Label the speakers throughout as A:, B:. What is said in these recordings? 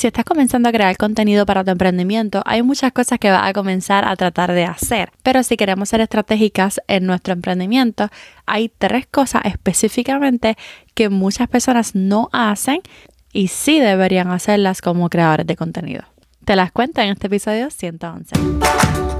A: Si estás comenzando a crear contenido para tu emprendimiento, hay muchas cosas que vas a comenzar a tratar de hacer. Pero si queremos ser estratégicas en nuestro emprendimiento, hay tres cosas específicamente que muchas personas no hacen y sí deberían hacerlas como creadores de contenido. Te las cuento en este episodio 111.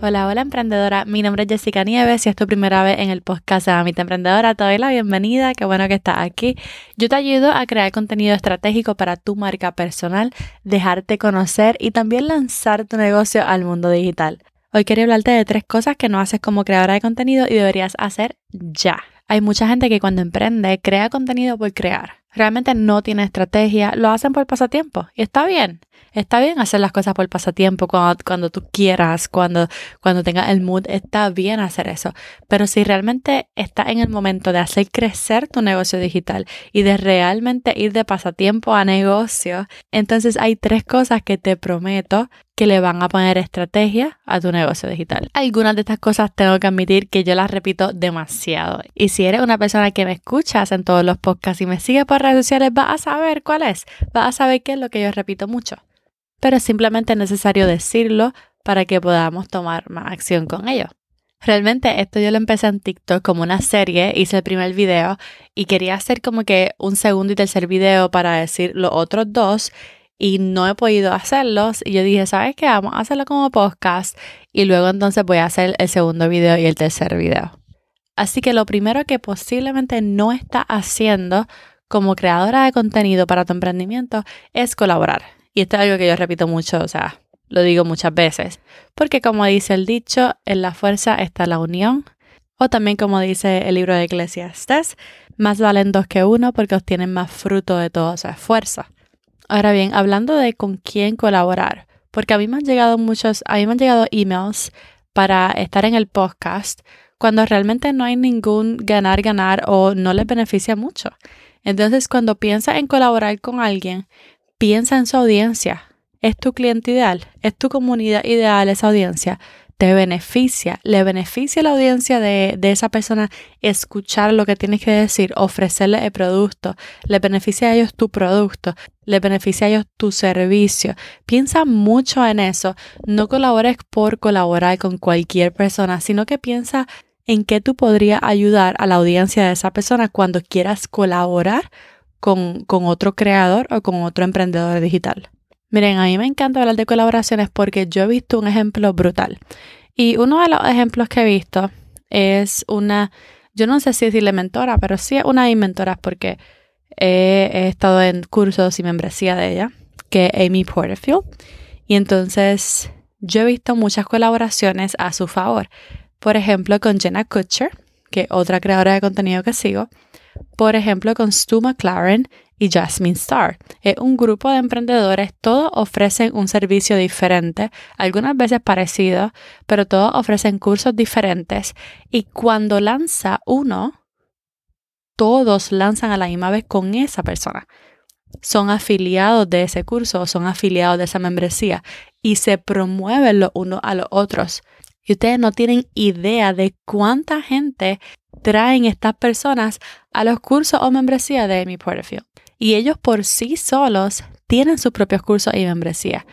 A: Hola, hola emprendedora, mi nombre es Jessica Nieves y es tu primera vez en el podcast de Mamita Emprendedora, te doy la bienvenida, qué bueno que estás aquí. Yo te ayudo a crear contenido estratégico para tu marca personal, dejarte conocer y también lanzar tu negocio al mundo digital. Hoy quería hablarte de tres cosas que no haces como creadora de contenido y deberías hacer ya. Hay mucha gente que cuando emprende crea contenido por crear. Realmente no tiene estrategia, lo hacen por pasatiempo y está bien. Está bien hacer las cosas por pasatiempo cuando, cuando tú quieras, cuando, cuando tengas el mood, está bien hacer eso. Pero si realmente estás en el momento de hacer crecer tu negocio digital y de realmente ir de pasatiempo a negocio, entonces hay tres cosas que te prometo que le van a poner estrategia a tu negocio digital. Algunas de estas cosas tengo que admitir que yo las repito demasiado. Y si eres una persona que me escuchas en todos los podcasts y me sigue por redes sociales, vas a saber cuál es. Vas a saber qué es lo que yo repito mucho pero simplemente es necesario decirlo para que podamos tomar más acción con ello. Realmente esto yo lo empecé en TikTok como una serie, hice el primer video y quería hacer como que un segundo y tercer video para decir los otros dos y no he podido hacerlos y yo dije, ¿sabes qué? Vamos a hacerlo como podcast y luego entonces voy a hacer el segundo video y el tercer video. Así que lo primero que posiblemente no está haciendo como creadora de contenido para tu emprendimiento es colaborar. Y esto es algo que yo repito mucho, o sea, lo digo muchas veces, porque como dice el dicho, en la fuerza está la unión, o también como dice el libro de Eclesiastes, más valen dos que uno porque obtienen más fruto de todo su esfuerzo. Ahora bien, hablando de con quién colaborar, porque a mí me han llegado muchos, a mí me han llegado emails para estar en el podcast cuando realmente no hay ningún ganar, ganar o no les beneficia mucho. Entonces, cuando piensas en colaborar con alguien, piensa en su audiencia. ¿Es tu cliente ideal? ¿Es tu comunidad ideal esa audiencia? ¿Te beneficia? ¿Le beneficia a la audiencia de, esa persona escuchar lo que tienes que decir, ofrecerle el producto? ¿Le beneficia a ellos tu producto? ¿Le beneficia a ellos tu servicio? Piensa mucho en eso. No colabores por colaborar con cualquier persona, sino que piensa en qué tú podrías ayudar a la audiencia de esa persona cuando quieras colaborar con, otro creador o con otro emprendedor digital. Miren, a mí me encanta hablar de colaboraciones porque yo he visto un ejemplo brutal. Y uno de los ejemplos que he visto es una, yo no sé si decirle mentora, pero sí es una de mis mentoras porque he, he, estado en cursos y membresía de ella, que es Amy Porterfield. Y entonces yo he visto muchas colaboraciones a su favor. Por ejemplo, con Jenna Kutcher, que es otra creadora de contenido que sigo por ejemplo con Stu McLaren y Jasmine Star. Es un grupo de emprendedores, todos ofrecen un servicio diferente, algunas veces parecido, pero todos ofrecen cursos diferentes y cuando lanza uno, todos lanzan a la misma vez con esa persona. Son afiliados de ese curso o son afiliados de esa membresía y se promueven los unos a los otros. Y ustedes no tienen idea de cuánta gente traen estas personas a los cursos o membresía de Amy Porterfield. Y ellos por sí solos tienen sus propios cursos y membresía.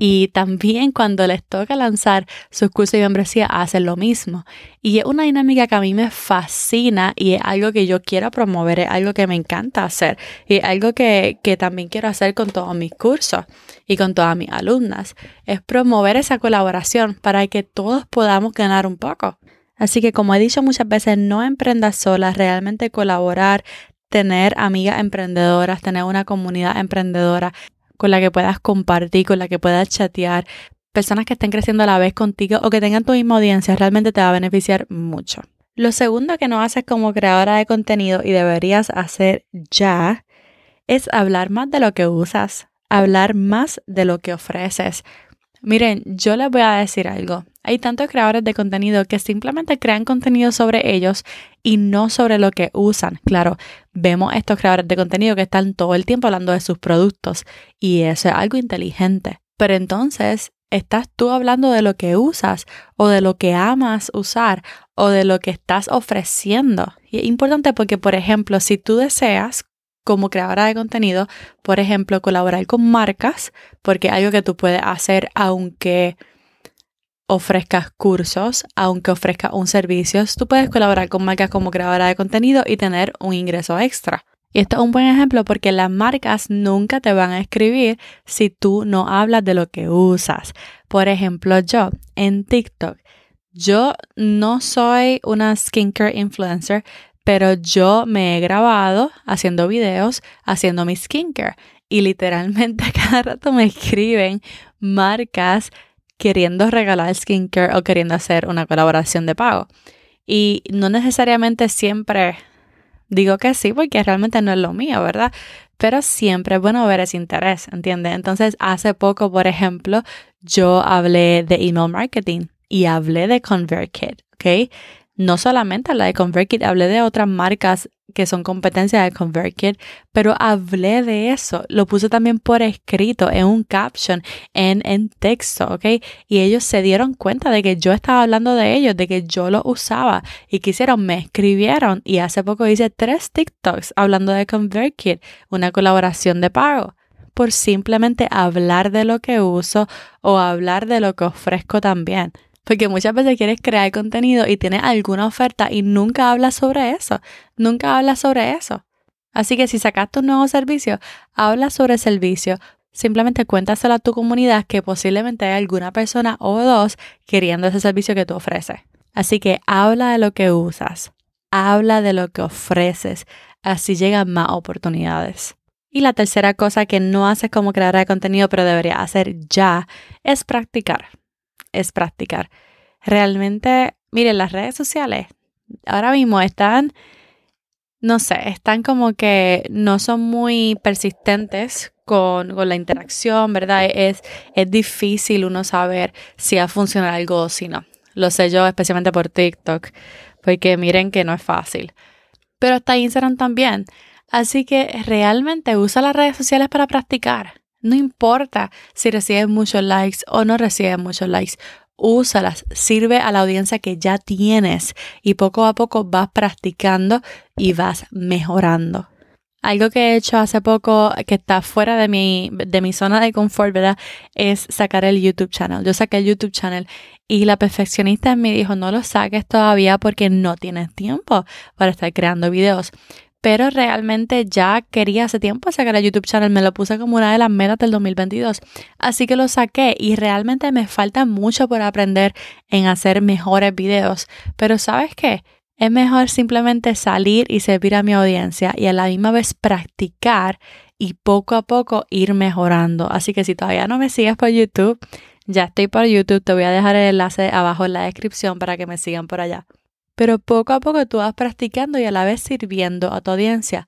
A: Y también cuando les toca lanzar sus cursos y membresía hacen lo mismo. Y es una dinámica que a mí me fascina y es algo que yo quiero promover, es algo que me encanta hacer y algo que, que también quiero hacer con todos mis cursos y con todas mis alumnas. Es promover esa colaboración para que todos podamos ganar un poco. Así que como he dicho muchas veces, no emprendas sola, realmente colaborar, tener amigas emprendedoras, tener una comunidad emprendedora con la que puedas compartir, con la que puedas chatear, personas que estén creciendo a la vez contigo o que tengan tu misma audiencia, realmente te va a beneficiar mucho. Lo segundo que no haces como creadora de contenido y deberías hacer ya es hablar más de lo que usas. hablar más de lo que ofreces. Miren, yo les voy a decir algo. Hay tantos creadores de contenido que simplemente crean contenido sobre ellos y no sobre lo que usan. Claro, vemos estos creadores de contenido que están todo el tiempo hablando de sus productos y eso es algo inteligente. Pero entonces, ¿estás tú hablando de lo que usas o de lo que amas usar o de lo que estás ofreciendo? Y es importante porque, por ejemplo, si tú deseas como creadora de contenido, por ejemplo, colaborar con marcas, porque algo que tú puedes hacer aunque ofrezcas cursos, aunque ofrezcas un servicio, tú puedes colaborar con marcas como creadora de contenido y tener un ingreso extra. Y esto es un buen ejemplo porque las marcas nunca te van a escribir si tú no hablas de lo que usas. Por ejemplo, yo en TikTok, yo no soy una skincare influencer, pero yo me he grabado haciendo videos, haciendo mi skincare. Y literalmente cada rato me escriben marcas queriendo regalar skincare o queriendo hacer una colaboración de pago. Y no necesariamente siempre digo que sí, porque realmente no es lo mío, ¿verdad? Pero siempre es bueno ver ese interés, ¿entiendes? Entonces, hace poco, por ejemplo, yo hablé de email marketing y hablé de ConvertKit, ¿ok? No solamente hablé de ConvertKit, hablé de otras marcas que son competencias de ConvertKit, pero hablé de eso. Lo puse también por escrito, en un caption, en, en texto, ¿ok? Y ellos se dieron cuenta de que yo estaba hablando de ellos, de que yo lo usaba. Y quisieron, me escribieron. Y hace poco hice tres TikToks hablando de ConvertKit, una colaboración de pago por simplemente hablar de lo que uso o hablar de lo que ofrezco también. Porque muchas veces quieres crear contenido y tienes alguna oferta y nunca hablas sobre eso. Nunca hablas sobre eso. Así que si sacaste un nuevo servicio, habla sobre el servicio. Simplemente cuéntaselo a tu comunidad que posiblemente hay alguna persona o dos queriendo ese servicio que tú ofreces. Así que habla de lo que usas. Habla de lo que ofreces. Así llegan más oportunidades. Y la tercera cosa que no haces como creadora de contenido, pero deberías hacer ya, es practicar es practicar. Realmente, miren, las redes sociales ahora mismo están, no sé, están como que no son muy persistentes con, la interacción, ¿verdad? Es, es difícil uno saber si va a funcionar algo o si no. Lo sé yo especialmente por TikTok, porque miren que no es fácil. Pero está Instagram también. Así que realmente usa las redes sociales para practicar. No importa si recibes muchos likes o no recibes muchos likes. Úsalas, sirve a la audiencia que ya tienes y poco a poco vas practicando y vas mejorando. Algo que he hecho hace poco que está fuera de mi, de mi zona de confort, ¿verdad? Es sacar el YouTube channel. Yo saqué el YouTube channel y la perfeccionista me dijo, no lo saques todavía porque no tienes tiempo para estar creando videos pero realmente ya quería hace tiempo sacar el YouTube channel, me lo puse como una de las metas del 2022, así que lo saqué y realmente me falta mucho por aprender en hacer mejores videos, pero ¿sabes qué? Es mejor simplemente salir y servir a mi audiencia y a la misma vez practicar y poco a poco ir mejorando. Así que si todavía no me sigues por YouTube, ya estoy por YouTube, te voy a dejar el enlace abajo en la descripción para que me sigan por allá pero poco a poco tú vas practicando y a la vez sirviendo a tu audiencia.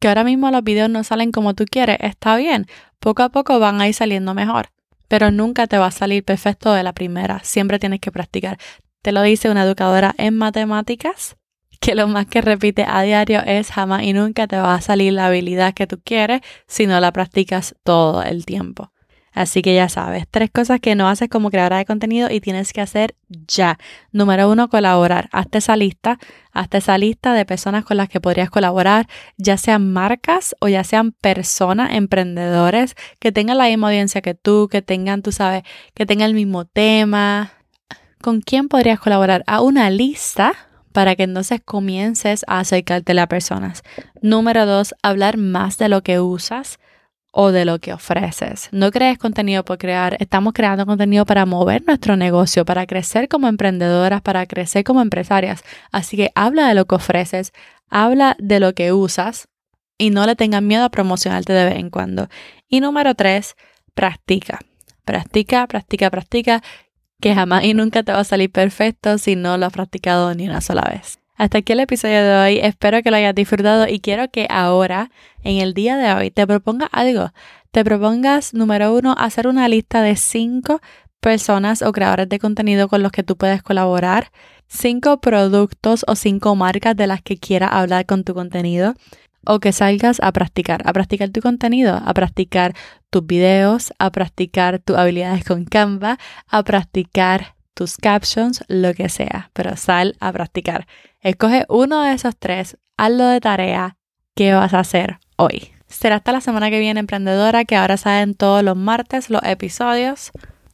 A: Que ahora mismo los videos no salen como tú quieres, está bien, poco a poco van a ir saliendo mejor, pero nunca te va a salir perfecto de la primera, siempre tienes que practicar. Te lo dice una educadora en matemáticas, que lo más que repite a diario es jamás y nunca te va a salir la habilidad que tú quieres si no la practicas todo el tiempo. Así que ya sabes, tres cosas que no haces como creadora de contenido y tienes que hacer ya. Número uno, colaborar. Hazte esa lista, hazte esa lista de personas con las que podrías colaborar, ya sean marcas o ya sean personas, emprendedores que tengan la misma audiencia que tú, que tengan, tú sabes, que tengan el mismo tema. ¿Con quién podrías colaborar? A una lista para que entonces comiences a acercarte a personas. Número dos, hablar más de lo que usas o de lo que ofreces. No crees contenido por crear, estamos creando contenido para mover nuestro negocio, para crecer como emprendedoras, para crecer como empresarias. Así que habla de lo que ofreces, habla de lo que usas y no le tengas miedo a promocionarte de vez en cuando. Y número tres, practica. Practica, practica, practica, que jamás y nunca te va a salir perfecto si no lo has practicado ni una sola vez. Hasta aquí el episodio de hoy. Espero que lo hayas disfrutado y quiero que ahora, en el día de hoy, te proponga algo. te propongas, número uno, hacer una lista de cinco personas o creadores de contenido con los que tú puedes colaborar, cinco productos o cinco marcas de las que quieras hablar con tu contenido o que salgas a practicar, a practicar tu contenido, a practicar tus videos, a practicar tus habilidades con Canva, a practicar tus captions, lo que sea, pero sal a practicar. Escoge uno de esos tres, hazlo de tarea, ¿qué vas a hacer hoy? Será hasta la semana que viene, emprendedora, que ahora salen todos los martes los episodios.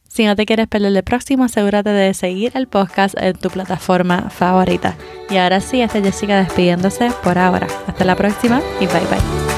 A: Si no te quieres perder el próximo, asegúrate de seguir el podcast en tu plataforma favorita. Y ahora sí, esta es Jessica despidiéndose por ahora. Hasta la próxima y bye bye.